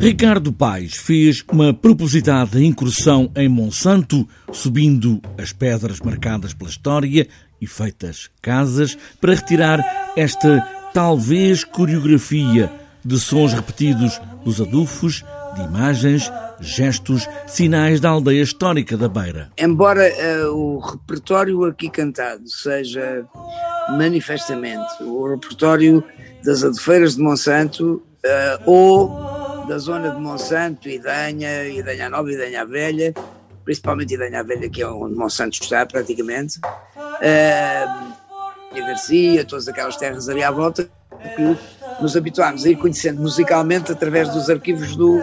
Ricardo Paes fez uma propositada incursão em Monsanto, subindo as pedras marcadas pela história e feitas casas, para retirar esta talvez coreografia de sons repetidos dos adufos, de imagens, gestos, sinais da aldeia histórica da Beira. Embora uh, o repertório aqui cantado seja manifestamente o repertório das adufeiras de Monsanto uh, ou da zona de Monsanto, Idanha, Idanha Nova, Idanha Velha, principalmente Idanha Velha, que é onde Monsanto está praticamente, uh, e a Garcia, todas aquelas terras ali à volta, que nos habituámos a ir conhecendo musicalmente através dos arquivos do,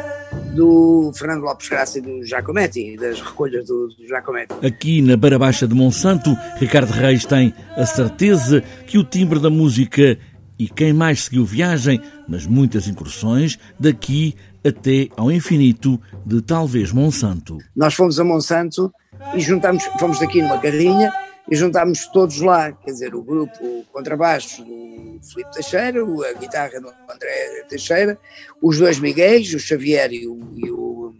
do Fernando Lopes Graça e do Giacometti, das recolhas do, do Giacometti. Aqui na Beira Baixa de Monsanto, Ricardo Reis tem a certeza que o timbre da música e quem mais seguiu viagem nas muitas incursões daqui até ao infinito de talvez Monsanto. Nós fomos a Monsanto e juntámos, fomos daqui numa carrinha e juntámos todos lá, quer dizer, o grupo o contrabaixo do Filipe Teixeira, a guitarra do André Teixeira, os dois Miguéis, o Xavier e o, e o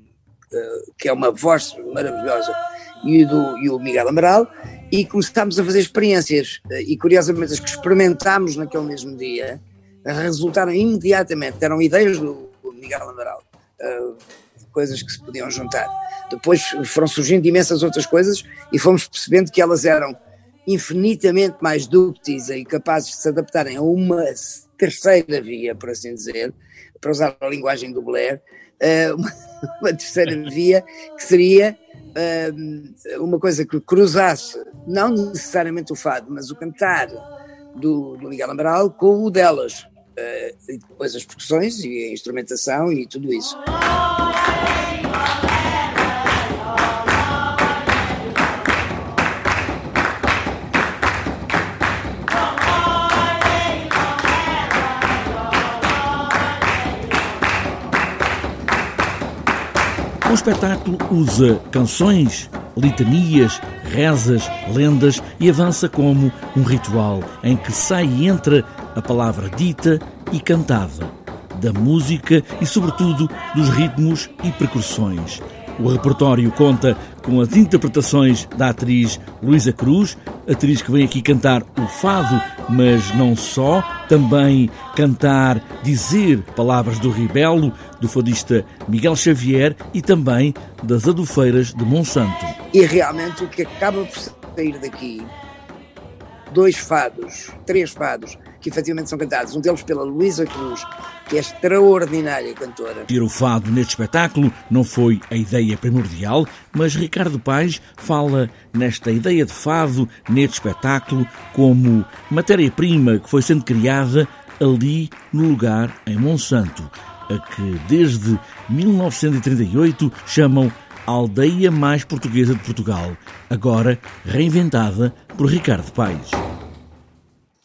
uh, que é uma voz maravilhosa, e, do, e o Miguel Amaral, e começámos a fazer experiências, e curiosamente as que experimentámos naquele mesmo dia, resultaram imediatamente, eram ideias do, Miguel Amaral, uh, coisas que se podiam juntar. Depois foram surgindo imensas outras coisas e fomos percebendo que elas eram infinitamente mais dúcteis e capazes de se adaptarem a uma terceira via, por assim dizer, para usar a linguagem do Blair, eh, uma, uma terceira via que seria eh, uma coisa que cruzasse não necessariamente o fado, mas o cantar do, do Miguel Amaral com o delas. Eh, e depois as percussões e a instrumentação e tudo isso. O espetáculo usa canções, litanias, rezas, lendas e avança como um ritual em que sai e entra a palavra dita e cantada, da música e, sobretudo, dos ritmos e percussões. O repertório conta com as interpretações da atriz Luísa Cruz, atriz que vem aqui cantar o fado, mas não só, também cantar, dizer palavras do Ribelo, do fadista Miguel Xavier e também das adufeiras de Monsanto. E realmente o que acaba por sair daqui, dois fados, três fados, que efetivamente são cantados, um deles pela Luísa Cruz, que é extraordinária cantora. Ter o fado neste espetáculo não foi a ideia primordial, mas Ricardo Paes fala nesta ideia de fado neste espetáculo como matéria-prima que foi sendo criada ali no lugar em Monsanto, a que desde 1938 chamam a aldeia mais portuguesa de Portugal, agora reinventada por Ricardo Paes.